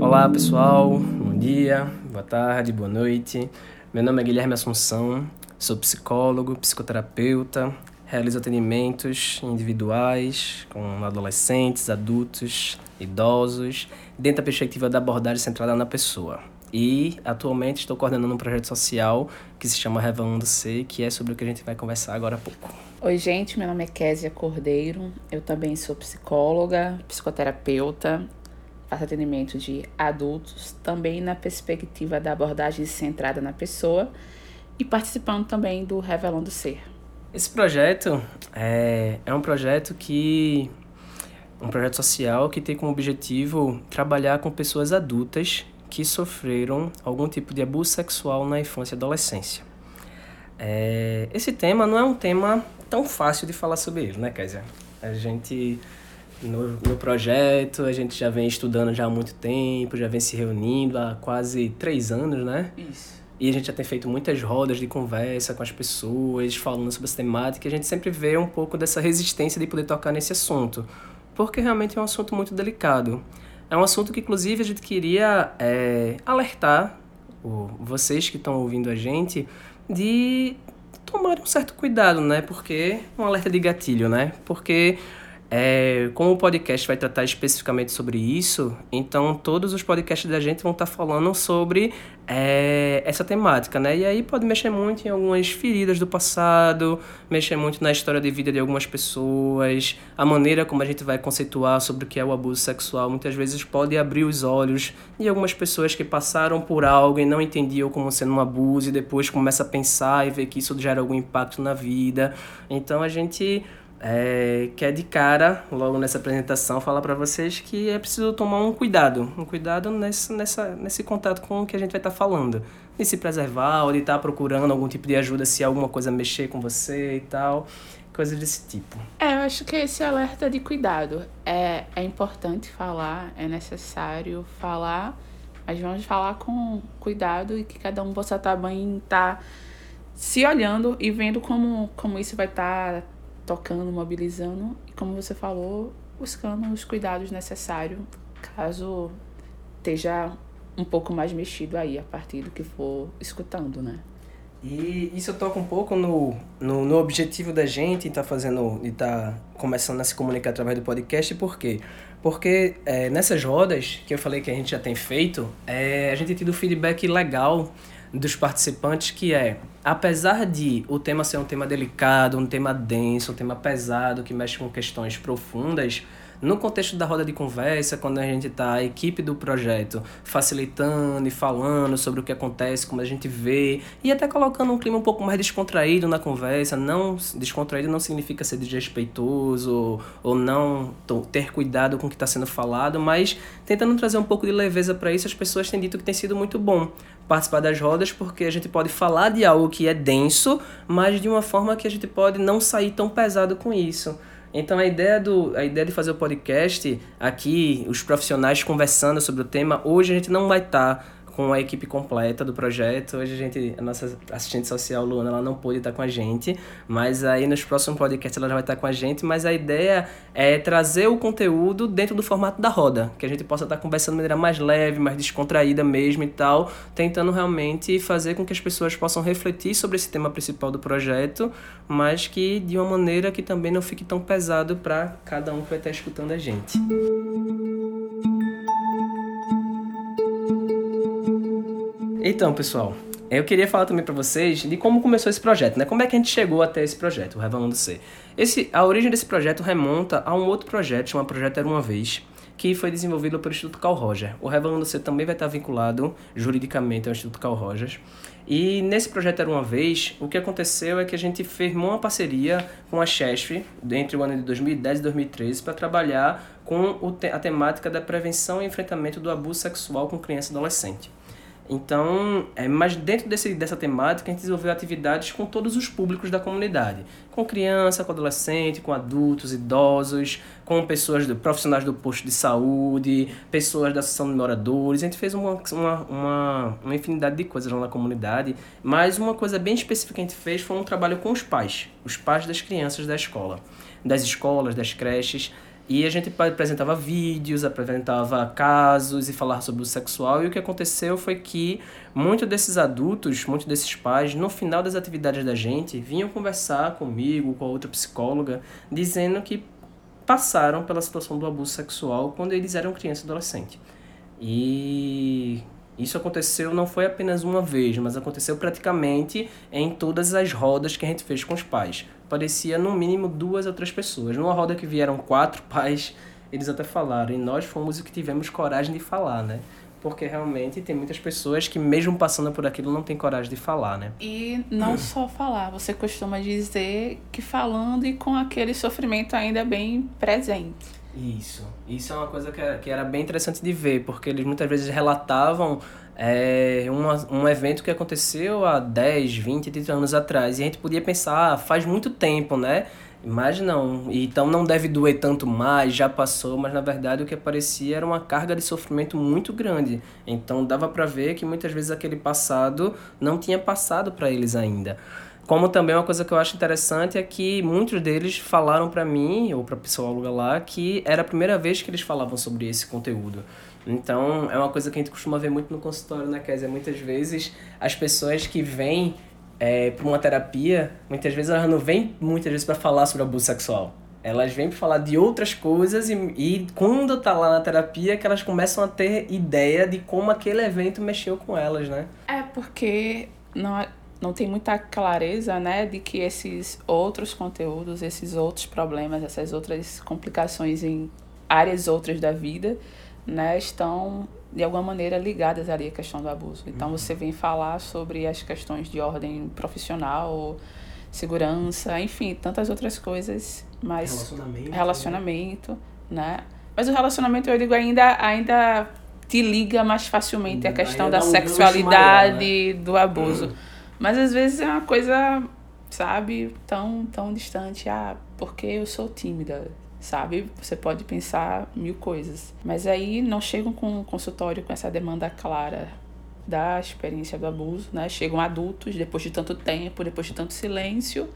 Olá pessoal, bom dia, boa tarde, boa noite. Meu nome é Guilherme Assunção, sou psicólogo, psicoterapeuta, realizo atendimentos individuais com adolescentes, adultos, idosos, dentro da perspectiva da abordagem centrada na pessoa. E atualmente estou coordenando um projeto social que se chama Revelando Ser, que é sobre o que a gente vai conversar agora há pouco. Oi, gente, meu nome é Késia Cordeiro, eu também sou psicóloga, psicoterapeuta faço atendimento de adultos, também na perspectiva da abordagem centrada na pessoa e participando também do Revelando Ser. Esse projeto é, é um projeto que um projeto social que tem como objetivo trabalhar com pessoas adultas que sofreram algum tipo de abuso sexual na infância e adolescência. É, esse tema não é um tema tão fácil de falar sobre ele, né, Kézia? A gente no, no projeto, a gente já vem estudando já há muito tempo, já vem se reunindo há quase três anos, né? Isso. E a gente já tem feito muitas rodas de conversa com as pessoas, falando sobre essa temática, e a gente sempre vê um pouco dessa resistência de poder tocar nesse assunto, porque realmente é um assunto muito delicado. É um assunto que, inclusive, a gente queria é, alertar vocês que estão ouvindo a gente de tomar um certo cuidado, né? Porque um alerta de gatilho, né? Porque é, como o podcast vai tratar especificamente sobre isso, então todos os podcasts da gente vão estar tá falando sobre é, essa temática, né? E aí pode mexer muito em algumas feridas do passado, mexer muito na história de vida de algumas pessoas, a maneira como a gente vai conceituar sobre o que é o abuso sexual muitas vezes pode abrir os olhos de algumas pessoas que passaram por algo e não entendiam como sendo um abuso e depois começa a pensar e ver que isso gera algum impacto na vida. Então a gente é, quer de cara, logo nessa apresentação, falar para vocês que é preciso tomar um cuidado, um cuidado nesse, nessa, nesse contato com o que a gente vai estar tá falando. De se preservar ou de estar tá procurando algum tipo de ajuda se alguma coisa mexer com você e tal, coisas desse tipo. É, eu acho que esse alerta de cuidado é, é importante falar, é necessário falar, mas vamos falar com cuidado e que cada um possa estar tá bem, estar tá se olhando e vendo como, como isso vai estar tá tocando, mobilizando e, como você falou, buscando os cuidados necessários caso esteja um pouco mais mexido aí a partir do que for escutando, né? E isso toca um pouco no, no, no objetivo da gente estar tá fazendo e tá começando a se comunicar através do podcast, por quê? Porque é, nessas rodas que eu falei que a gente já tem feito, é, a gente tem tido feedback legal dos participantes que é, apesar de o tema ser um tema delicado, um tema denso, um tema pesado, que mexe com questões profundas, no contexto da roda de conversa, quando a gente está, a equipe do projeto, facilitando e falando sobre o que acontece, como a gente vê, e até colocando um clima um pouco mais descontraído na conversa, não descontraído não significa ser desrespeitoso ou não ter cuidado com o que está sendo falado, mas tentando trazer um pouco de leveza para isso, as pessoas têm dito que tem sido muito bom participar das rodas porque a gente pode falar de algo que é denso, mas de uma forma que a gente pode não sair tão pesado com isso. Então a ideia, do, a ideia de fazer o podcast aqui, os profissionais conversando sobre o tema, hoje a gente não vai estar tá com a equipe completa do projeto. Hoje a gente, a nossa assistente social, Luana, ela não pôde estar com a gente, mas aí nos próximos podcasts ela já vai estar com a gente. Mas a ideia é trazer o conteúdo dentro do formato da roda, que a gente possa estar conversando de maneira mais leve, mais descontraída mesmo e tal, tentando realmente fazer com que as pessoas possam refletir sobre esse tema principal do projeto, mas que de uma maneira que também não fique tão pesado para cada um que vai estar escutando a gente. Então, pessoal, eu queria falar também para vocês de como começou esse projeto, né? Como é que a gente chegou até esse projeto, o Revelando Ser. Esse, a origem desse projeto remonta a um outro projeto, chamado Projeto Era Uma Vez, que foi desenvolvido pelo Instituto Carl Roger. O Revelando Ser também vai estar vinculado juridicamente ao Instituto Carl Rogers. E nesse projeto Era Uma Vez, o que aconteceu é que a gente firmou uma parceria com a CHESF entre o ano de 2010 e 2013 para trabalhar com a temática da prevenção e enfrentamento do abuso sexual com criança e adolescente. Então, é, mas dentro desse, dessa temática, a gente desenvolveu atividades com todos os públicos da comunidade. Com criança, com adolescente, com adultos, idosos, com pessoas, do, profissionais do posto de saúde, pessoas da associação de moradores. A gente fez uma, uma, uma, uma infinidade de coisas lá na comunidade. Mas uma coisa bem específica que a gente fez foi um trabalho com os pais. Os pais das crianças da escola. Das escolas, das creches e a gente apresentava vídeos, apresentava casos e falava sobre o sexual. E o que aconteceu foi que muitos desses adultos, muitos desses pais, no final das atividades da gente, vinham conversar comigo, com a outra psicóloga, dizendo que passaram pela situação do abuso sexual quando eles eram criança e adolescente. E isso aconteceu não foi apenas uma vez, mas aconteceu praticamente em todas as rodas que a gente fez com os pais. Parecia no mínimo duas ou três pessoas. Numa roda que vieram quatro pais, eles até falaram, e nós fomos os que tivemos coragem de falar, né? Porque realmente tem muitas pessoas que, mesmo passando por aquilo, não tem coragem de falar, né? E não só falar, você costuma dizer que falando e com aquele sofrimento ainda bem presente. Isso. Isso é uma coisa que era, que era bem interessante de ver, porque eles muitas vezes relatavam é, uma, um evento que aconteceu há 10, 20, 30 anos atrás. E a gente podia pensar, ah, faz muito tempo, né? Mas não, então não deve doer tanto mais, já passou, mas na verdade o que aparecia era uma carga de sofrimento muito grande. Então dava para ver que muitas vezes aquele passado não tinha passado para eles ainda. Como também uma coisa que eu acho interessante é que muitos deles falaram para mim, ou para psicóloga lá, que era a primeira vez que eles falavam sobre esse conteúdo. Então, é uma coisa que a gente costuma ver muito no consultório, né, Kézia? Muitas vezes, as pessoas que vêm é, para uma terapia, muitas vezes elas não vêm muitas vezes para falar sobre abuso sexual. Elas vêm para falar de outras coisas e, e quando tá lá na terapia que elas começam a ter ideia de como aquele evento mexeu com elas, né? É, porque não, não tem muita clareza, né, de que esses outros conteúdos, esses outros problemas, essas outras complicações em áreas outras da vida, né, estão de alguma maneira ligadas ali à questão do abuso. Então uhum. você vem falar sobre as questões de ordem profissional, segurança, enfim, tantas outras coisas, mas relacionamento, relacionamento né? Mas o relacionamento eu digo ainda ainda te liga mais facilmente à questão da um sexualidade, maior, né? do abuso. Uhum. Mas às vezes é uma coisa, sabe, tão, tão distante. Ah, porque eu sou tímida, sabe? Você pode pensar mil coisas. Mas aí não chegam com um consultório com essa demanda clara da experiência do abuso, né? Chegam adultos depois de tanto tempo, depois de tanto silêncio,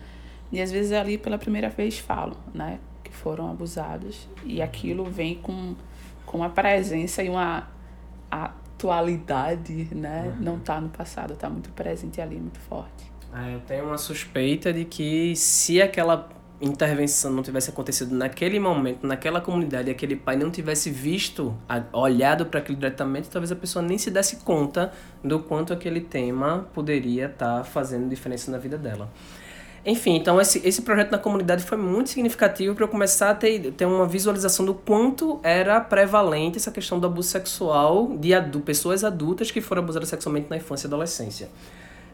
e às vezes ali pela primeira vez falam, né? Que foram abusados. E aquilo vem com, com uma presença e uma atualidade, né? Uhum. Não está no passado, está muito presente ali, muito forte. Ah, eu tenho uma suspeita de que se aquela intervenção não tivesse acontecido naquele momento, naquela comunidade, aquele pai não tivesse visto, olhado para aquilo diretamente, talvez a pessoa nem se desse conta do quanto aquele tema poderia estar tá fazendo diferença na vida dela. Enfim, então esse, esse projeto na comunidade foi muito significativo para eu começar a ter, ter uma visualização do quanto era prevalente essa questão do abuso sexual de adu pessoas adultas que foram abusadas sexualmente na infância e adolescência.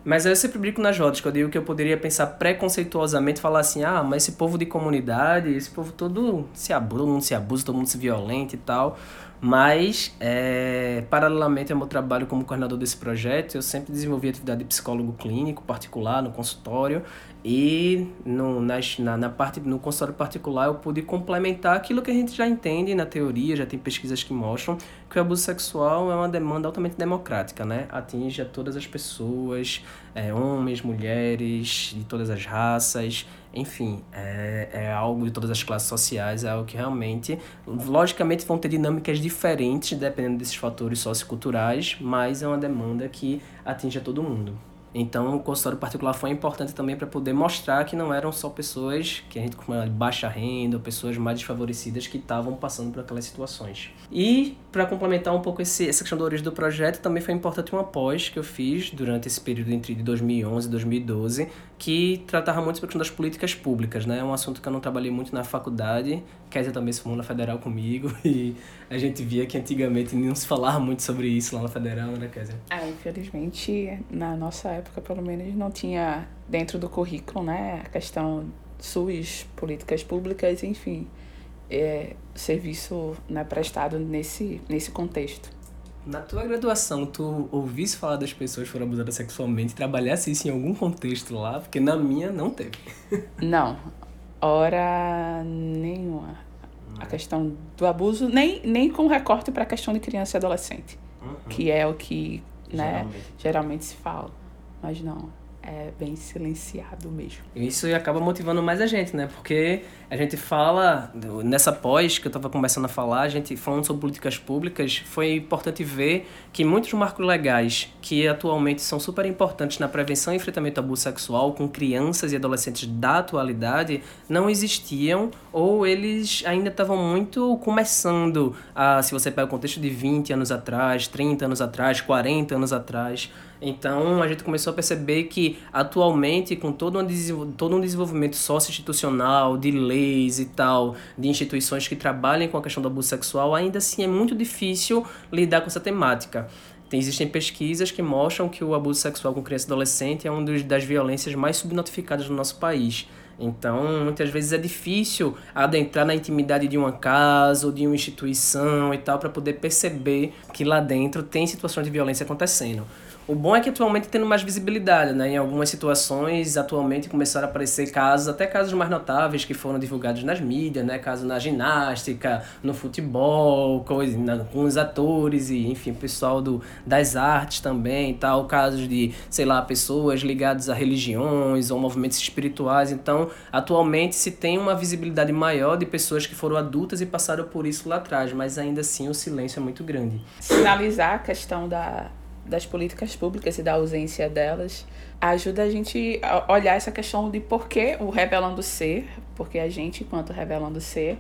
Mas eu sempre brinco nas rodas, que eu digo que eu poderia pensar preconceituosamente, falar assim, ah, mas esse povo de comunidade, esse povo todo se abusa, todo mundo se abusa, todo mundo se violenta e tal. Mas, é, paralelamente ao meu trabalho como coordenador desse projeto, eu sempre desenvolvi atividade de psicólogo clínico particular, no consultório, e no, nas, na, na parte, no consultório particular eu pude complementar aquilo que a gente já entende na teoria, já tem pesquisas que mostram que o abuso sexual é uma demanda altamente democrática, né? Atinge a todas as pessoas, é, homens, mulheres, de todas as raças, enfim, é, é algo de todas as classes sociais, é algo que realmente, logicamente, vão ter dinâmicas diferentes dependendo desses fatores socioculturais, mas é uma demanda que atinge a todo mundo. Então, o consultório particular foi importante também para poder mostrar que não eram só pessoas que a gente chama de baixa renda, ou pessoas mais desfavorecidas que estavam passando por aquelas situações. E, para complementar um pouco esse, essa questão da origem do projeto, também foi importante uma pós que eu fiz durante esse período entre 2011 e 2012, que tratava muito sobre a questão das políticas públicas, né? É um assunto que eu não trabalhei muito na faculdade, Kézia também se formou na Federal comigo, e a gente via que antigamente não se falava muito sobre isso lá na Federal, né, Kézia? Ah, infelizmente, na nossa época, pelo menos, não tinha dentro do currículo, né, a questão SUS, políticas públicas, enfim, é, serviço né, prestado nesse, nesse contexto. Na tua graduação, tu ouvisse falar das pessoas que foram abusadas sexualmente, trabalhasse isso em algum contexto lá? Porque na minha não teve. Não, hora nenhuma. A questão do abuso, nem, nem com recorte para a questão de criança e adolescente, uhum. que é o que né, geralmente. geralmente se fala. Mas não, é bem silenciado mesmo. Isso acaba motivando mais a gente, né? Porque a gente fala, nessa pós que eu estava começando a falar, a gente falando sobre políticas públicas, foi importante ver que muitos marcos legais que atualmente são super importantes na prevenção e enfrentamento ao abuso sexual com crianças e adolescentes da atualidade não existiam ou eles ainda estavam muito começando a, se você pega o contexto de 20 anos atrás, 30 anos atrás, 40 anos atrás, então a gente começou a perceber que atualmente, com todo um, todo um desenvolvimento socio-institucional, de leis e tal, de instituições que trabalhem com a questão do abuso sexual, ainda assim é muito difícil lidar com essa temática. Tem, existem pesquisas que mostram que o abuso sexual com criança e adolescente é uma das violências mais subnotificadas no nosso país. Então, muitas vezes é difícil adentrar na intimidade de uma casa ou de uma instituição e tal para poder perceber que lá dentro tem situações de violência acontecendo. O bom é que atualmente tendo mais visibilidade, né? Em algumas situações, atualmente começaram a aparecer casos, até casos mais notáveis que foram divulgados nas mídias, né? Casos na ginástica, no futebol, coisa, com os atores e, enfim, pessoal do, das artes também e tal. Casos de, sei lá, pessoas ligadas a religiões ou movimentos espirituais. Então, atualmente se tem uma visibilidade maior de pessoas que foram adultas e passaram por isso lá atrás, mas ainda assim o silêncio é muito grande. Sinalizar a questão da das políticas públicas e da ausência delas ajuda a gente a olhar essa questão de por que o Revelando Ser, porque a gente, enquanto Revelando Ser,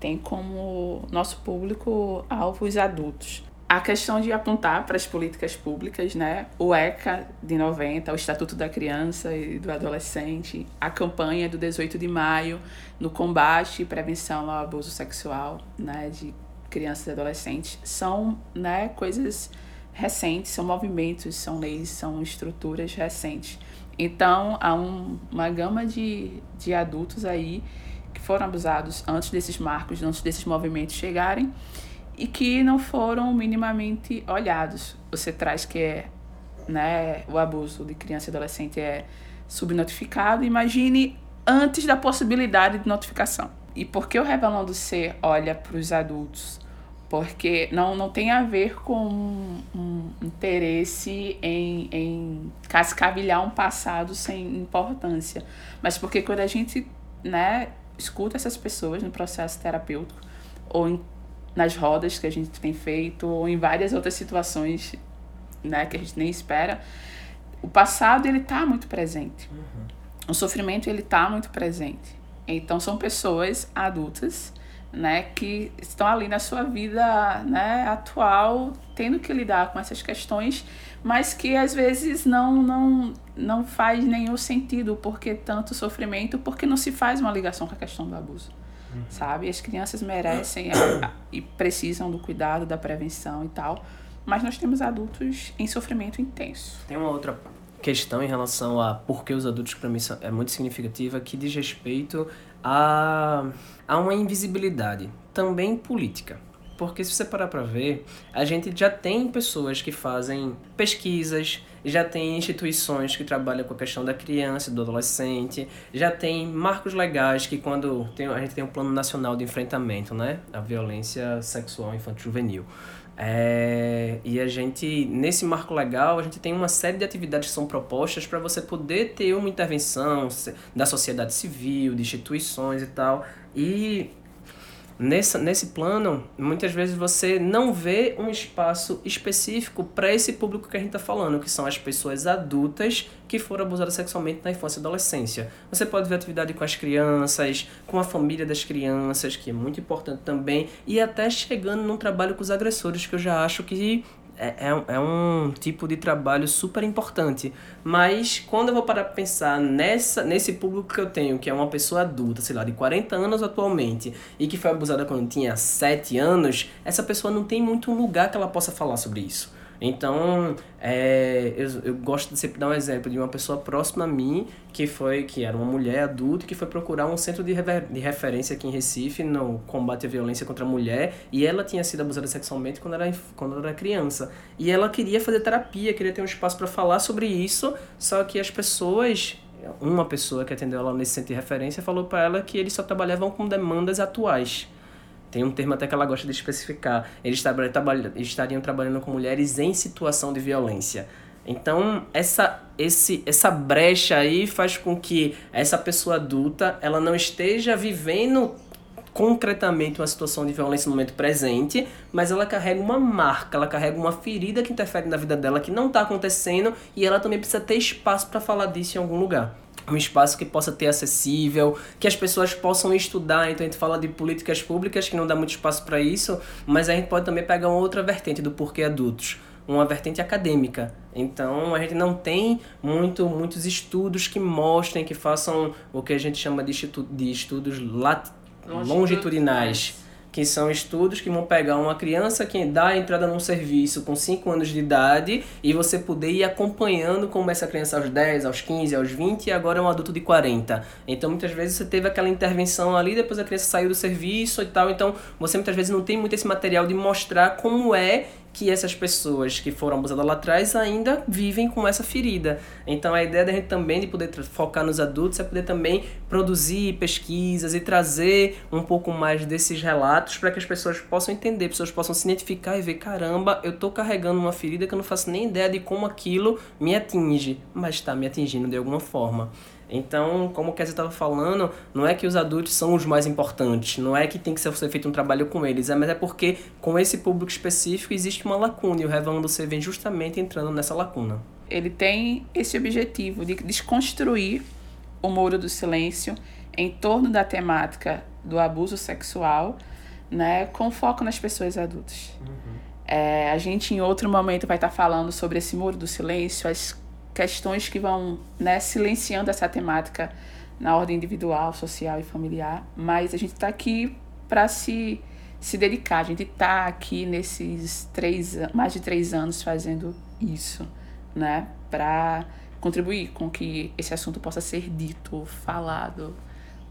tem como nosso público alvo os adultos. A questão de apontar para as políticas públicas, né? O ECA de 90, o Estatuto da Criança e do Adolescente, a campanha do 18 de maio no combate e prevenção ao abuso sexual, né, de crianças e adolescentes, são, né, coisas recentes, são movimentos, são leis, são estruturas recentes. Então, há um, uma gama de, de adultos aí que foram abusados antes desses marcos, antes desses movimentos chegarem e que não foram minimamente olhados. Você traz que é, né, o abuso de criança e adolescente é subnotificado. Imagine antes da possibilidade de notificação. E por que o Revelando Ser olha para os adultos porque não, não tem a ver com um, um interesse em, em cascavilhar um passado sem importância, mas porque quando a gente né, escuta essas pessoas no processo terapêutico, ou em, nas rodas que a gente tem feito, ou em várias outras situações né, que a gente nem espera, o passado ele está muito presente. Uhum. O sofrimento ele está muito presente. Então são pessoas adultas né, que estão ali na sua vida né, atual, tendo que lidar com essas questões, mas que às vezes não, não, não faz nenhum sentido porque tanto sofrimento, porque não se faz uma ligação com a questão do abuso. Uhum. Sabe? As crianças merecem a, a, e precisam do cuidado, da prevenção e tal, mas nós temos adultos em sofrimento intenso. Tem uma outra questão em relação a por que os adultos para mim é muito significativa que diz respeito a, a uma invisibilidade, também política. Porque se você parar para ver, a gente já tem pessoas que fazem pesquisas, já tem instituições que trabalham com a questão da criança do adolescente, já tem marcos legais que quando tem, a gente tem um plano nacional de enfrentamento, né, a violência sexual infantil juvenil. É, e a gente, nesse marco legal, a gente tem uma série de atividades que são propostas para você poder ter uma intervenção da sociedade civil, de instituições e tal. E Nessa, nesse plano, muitas vezes você não vê um espaço específico para esse público que a gente está falando, que são as pessoas adultas que foram abusadas sexualmente na infância e adolescência. Você pode ver atividade com as crianças, com a família das crianças, que é muito importante também, e até chegando num trabalho com os agressores, que eu já acho que é, é, é, um tipo de trabalho super importante. Mas quando eu vou parar para pensar nessa, nesse público que eu tenho, que é uma pessoa adulta, sei lá, de 40 anos atualmente, e que foi abusada quando tinha 7 anos, essa pessoa não tem muito lugar que ela possa falar sobre isso. Então, é, eu, eu gosto de sempre dar um exemplo de uma pessoa próxima a mim, que foi que era uma mulher adulta, que foi procurar um centro de, rever, de referência aqui em Recife no combate à violência contra a mulher, e ela tinha sido abusada sexualmente quando era, quando era criança. E ela queria fazer terapia, queria ter um espaço para falar sobre isso, só que as pessoas uma pessoa que atendeu ela nesse centro de referência falou para ela que eles só trabalhavam com demandas atuais. Tem um termo até que ela gosta de especificar. Eles estariam trabalhando com mulheres em situação de violência. Então, essa, esse, essa brecha aí faz com que essa pessoa adulta ela não esteja vivendo concretamente uma situação de violência no momento presente, mas ela carrega uma marca, ela carrega uma ferida que interfere na vida dela que não está acontecendo e ela também precisa ter espaço para falar disso em algum lugar um espaço que possa ter acessível, que as pessoas possam estudar. Então a gente fala de políticas públicas que não dá muito espaço para isso, mas a gente pode também pegar uma outra vertente do porquê adultos, uma vertente acadêmica. Então a gente não tem muito, muitos estudos que mostrem, que façam o que a gente chama de, de estudos lat, longitudinais que são estudos que vão pegar uma criança que dá a entrada num serviço com 5 anos de idade e você poder ir acompanhando como essa criança aos 10, aos 15, aos 20 e agora é um adulto de 40. Então muitas vezes você teve aquela intervenção ali, depois a criança saiu do serviço e tal, então você muitas vezes não tem muito esse material de mostrar como é que essas pessoas que foram abusadas lá atrás ainda vivem com essa ferida. Então a ideia da gente também de poder focar nos adultos é poder também produzir pesquisas e trazer um pouco mais desses relatos para que as pessoas possam entender, pessoas possam se identificar e ver, caramba, eu tô carregando uma ferida que eu não faço nem ideia de como aquilo me atinge, mas está me atingindo de alguma forma. Então, como o Kézia estava falando, não é que os adultos são os mais importantes, não é que tem que ser feito um trabalho com eles, é, mas é porque com esse público específico existe uma lacuna e o Revelando você vem justamente entrando nessa lacuna. Ele tem esse objetivo de desconstruir o muro do silêncio em torno da temática do abuso sexual, né, com foco nas pessoas adultas. Uhum. É, a gente em outro momento vai estar falando sobre esse muro do silêncio, as questões que vão né, silenciando essa temática na ordem individual, social e familiar, mas a gente está aqui para se, se dedicar, a gente está aqui nesses três, mais de três anos fazendo isso, né, para contribuir com que esse assunto possa ser dito, falado,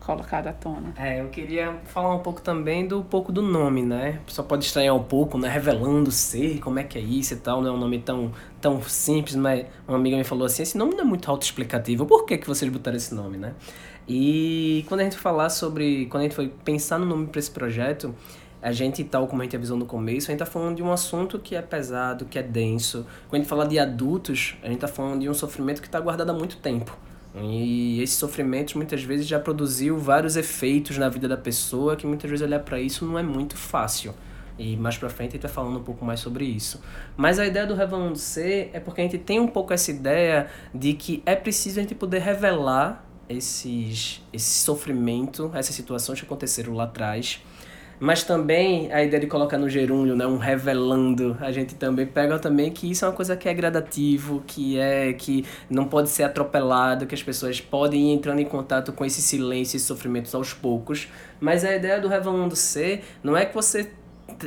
colocado à tona. É, eu queria falar um pouco também do pouco do nome, né? Só pode estranhar um pouco, né? Revelando ser, como é que é isso e tal, não é um nome tão, tão simples, mas uma amiga me falou assim, esse nome não é muito autoexplicativo, por que, que vocês botaram esse nome, né? E quando a gente falar sobre, quando a gente foi pensar no nome para esse projeto, a gente, tal como a gente avisou no começo, a gente tá falando de um assunto que é pesado, que é denso. Quando a gente fala de adultos, a gente tá falando de um sofrimento que está guardado há muito tempo. E esse sofrimento muitas vezes já produziu vários efeitos na vida da pessoa que muitas vezes olhar para isso não é muito fácil. E mais pra frente a gente vai falando um pouco mais sobre isso. Mas a ideia do Revelando Ser é porque a gente tem um pouco essa ideia de que é preciso a gente poder revelar esses, esse sofrimento, essas situações que aconteceram lá atrás mas também a ideia de colocar no gerúndio, né, um revelando, a gente também pega também que isso é uma coisa que é gradativo, que é que não pode ser atropelado, que as pessoas podem ir entrando em contato com esse silêncio, esses sofrimentos aos poucos. Mas a ideia do revelando ser não é que você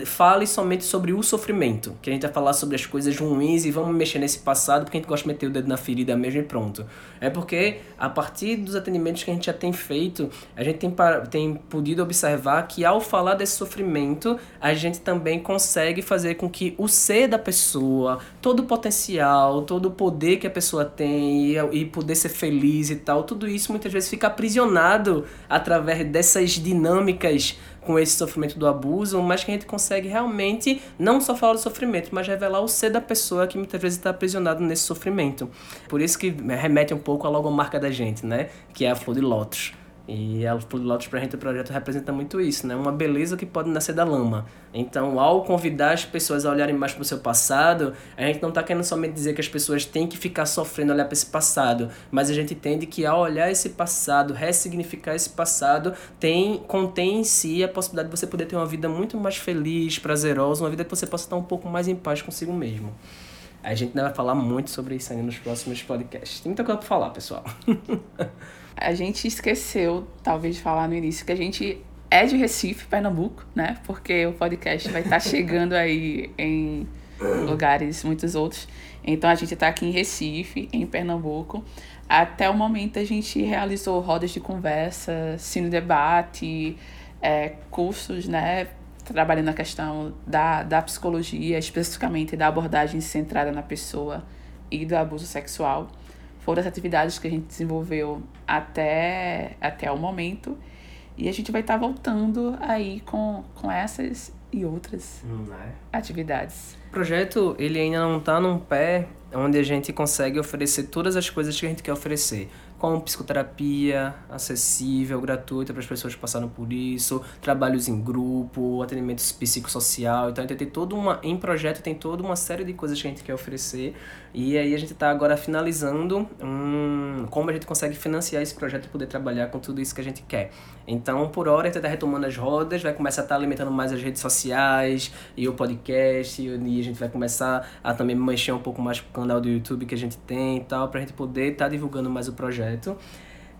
fale somente sobre o sofrimento, que a gente vai falar sobre as coisas ruins e vamos mexer nesse passado porque a gente gosta de meter o dedo na ferida mesmo e pronto. É porque a partir dos atendimentos que a gente já tem feito, a gente tem, tem podido observar que ao falar desse sofrimento, a gente também consegue fazer com que o ser da pessoa, todo o potencial, todo o poder que a pessoa tem e, e poder ser feliz e tal, tudo isso muitas vezes fica aprisionado através dessas dinâmicas com esse sofrimento do abuso, mas que a gente consegue realmente não só falar do sofrimento, mas revelar o ser da pessoa que muitas vezes está aprisionado nesse sofrimento. Por isso que remete um pouco à logomarca da gente, né? Que é a flor de lótus. E a Flor de Lótus pra gente o projeto representa muito isso, né? Uma beleza que pode nascer da lama. Então, ao convidar as pessoas a olharem mais pro seu passado, a gente não tá querendo somente dizer que as pessoas têm que ficar sofrendo olhar para esse passado, mas a gente entende que ao olhar esse passado, ressignificar esse passado, tem contém em si a possibilidade de você poder ter uma vida muito mais feliz, prazerosa, uma vida que você possa estar um pouco mais em paz consigo mesmo. A gente ainda vai falar muito sobre isso aí nos próximos podcasts. Tem muita coisa pra falar, pessoal. A gente esqueceu, talvez, de falar no início que a gente é de Recife, Pernambuco, né? Porque o podcast vai estar chegando aí em lugares, muitos outros. Então a gente está aqui em Recife, em Pernambuco. Até o momento a gente realizou rodas de conversa, cine debate, é, cursos, né? Trabalhando a questão da, da psicologia, especificamente da abordagem centrada na pessoa e do abuso sexual. Foram as atividades que a gente desenvolveu até, até o momento. E a gente vai estar tá voltando aí com, com essas e outras é. atividades. O projeto ele ainda não está num pé onde a gente consegue oferecer todas as coisas que a gente quer oferecer como psicoterapia acessível, gratuita para as pessoas que passaram por isso, trabalhos em grupo, atendimento psicossocial. Então a gente tem toda uma em projeto tem toda uma série de coisas que a gente quer oferecer e aí a gente está agora finalizando como a gente consegue financiar esse projeto e poder trabalhar com tudo isso que a gente quer. Então por hora a gente está retomando as rodas, vai começar a estar tá alimentando mais as redes sociais e o podcast e a gente vai começar a também mexer um pouco mais com o canal do YouTube que a gente tem e tal para a gente poder estar tá divulgando mais o projeto projeto.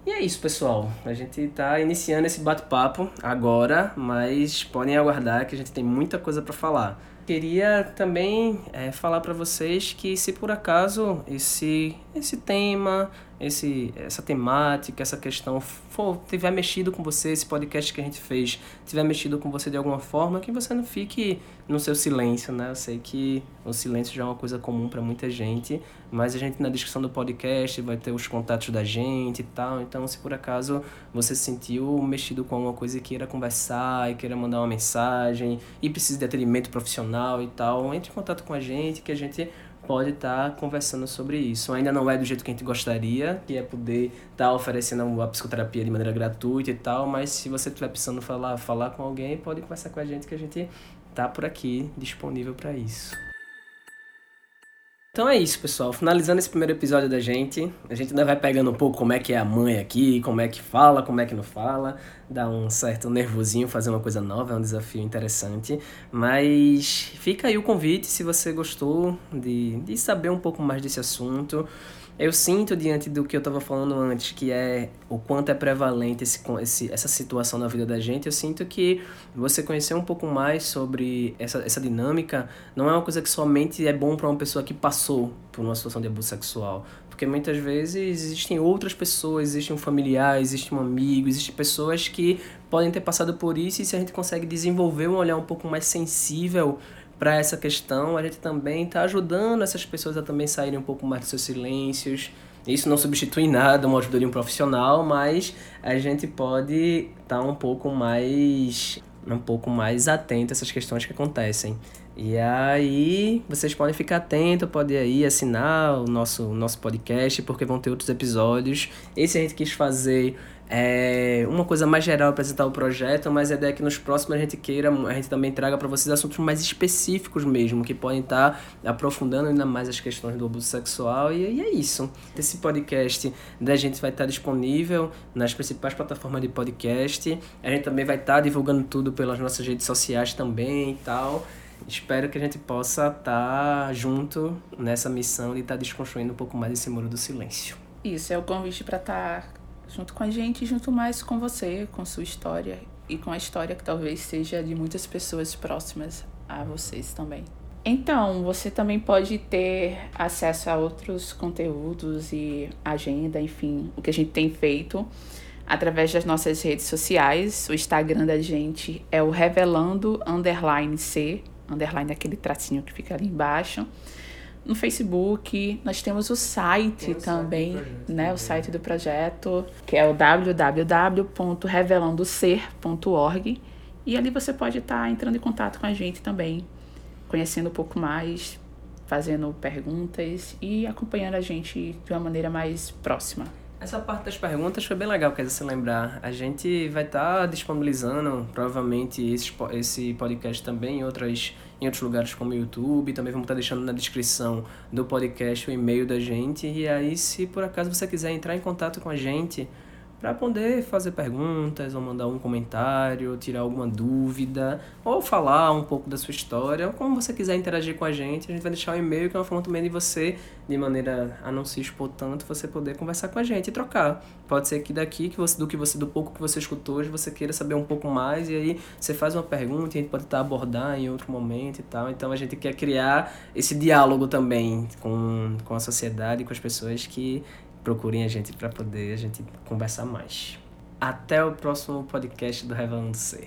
E é isso, pessoal. A gente está iniciando esse bate-papo agora, mas podem aguardar que a gente tem muita coisa para falar. Queria também é, falar para vocês que se por acaso esse, esse tema, esse, essa temática, essa questão for, tiver mexido com você, esse podcast que a gente fez, tiver mexido com você de alguma forma, que você não fique no seu silêncio, né? Eu sei que o silêncio já é uma coisa comum para muita gente, mas a gente na descrição do podcast vai ter os contatos da gente e tal. Então, se por acaso você se sentiu mexido com alguma coisa e queira conversar, e queira mandar uma mensagem, e precisa de atendimento profissional e tal, entre em contato com a gente que a gente pode estar tá conversando sobre isso. Ainda não é do jeito que a gente gostaria, que é poder estar tá oferecendo a psicoterapia de maneira gratuita e tal, mas se você estiver precisando falar, falar com alguém, pode conversar com a gente que a gente tá por aqui disponível para isso. Então é isso, pessoal. Finalizando esse primeiro episódio da gente, a gente ainda vai pegando um pouco como é que é a mãe aqui, como é que fala, como é que não fala, dá um certo nervosinho fazer uma coisa nova, é um desafio interessante. Mas fica aí o convite se você gostou de, de saber um pouco mais desse assunto. Eu sinto, diante do que eu estava falando antes, que é o quanto é prevalente esse, esse, essa situação na vida da gente, eu sinto que você conhecer um pouco mais sobre essa, essa dinâmica não é uma coisa que somente é bom para uma pessoa que passou por uma situação de abuso sexual. Porque muitas vezes existem outras pessoas, existe um familiar, existe um amigo, existem pessoas que podem ter passado por isso e se a gente consegue desenvolver um olhar um pouco mais sensível para essa questão, a gente também está ajudando essas pessoas a também saírem um pouco mais dos seus silêncios. Isso não substitui nada uma ajuda de um profissional, mas a gente pode estar tá um pouco mais um pouco mais atento a essas questões que acontecem. E aí, vocês podem ficar atentos, podem aí assinar o nosso, nosso podcast, porque vão ter outros episódios. Esse a gente quis fazer é uma coisa mais geral apresentar o projeto, mas a ideia é que nos próximos a gente queira, a gente também traga para vocês assuntos mais específicos mesmo, que podem estar tá aprofundando ainda mais as questões do abuso sexual. E, e é isso. Esse podcast da gente vai estar tá disponível nas principais plataformas de podcast. A gente também vai estar tá divulgando tudo pelas nossas redes sociais também e tal. Espero que a gente possa estar junto nessa missão de estar desconstruindo um pouco mais esse muro do silêncio. Isso, é o convite para estar junto com a gente junto mais com você, com sua história e com a história que talvez seja de muitas pessoas próximas a vocês também. Então, você também pode ter acesso a outros conteúdos e agenda, enfim, o que a gente tem feito através das nossas redes sociais. O Instagram da gente é o revelando underline C, underline aquele tracinho que fica ali embaixo no Facebook, nós temos o site também, site projeto, né? O site do projeto, que é o www.revelandoser.org. E ali você pode estar tá entrando em contato com a gente também, conhecendo um pouco mais, fazendo perguntas e acompanhando a gente de uma maneira mais próxima. Essa parte das perguntas foi bem legal, quer você lembrar. A gente vai estar tá disponibilizando, provavelmente, esse, esse podcast também em, outras, em outros lugares como o YouTube. Também vamos estar tá deixando na descrição do podcast o e-mail da gente. E aí, se por acaso você quiser entrar em contato com a gente, para poder fazer perguntas ou mandar um comentário, tirar alguma dúvida ou falar um pouco da sua história, ou como você quiser interagir com a gente, a gente vai deixar um e-mail que é uma forma também de você, de maneira a não se expor tanto, você poder conversar com a gente e trocar. Pode ser que daqui que você do que você do pouco que você escutou, hoje você queira saber um pouco mais e aí você faz uma pergunta e a gente pode estar abordar em outro momento e tal. Então a gente quer criar esse diálogo também com, com a sociedade, com as pessoas que procurem a gente para poder a gente conversar mais. Até o próximo podcast do Revelando Ser.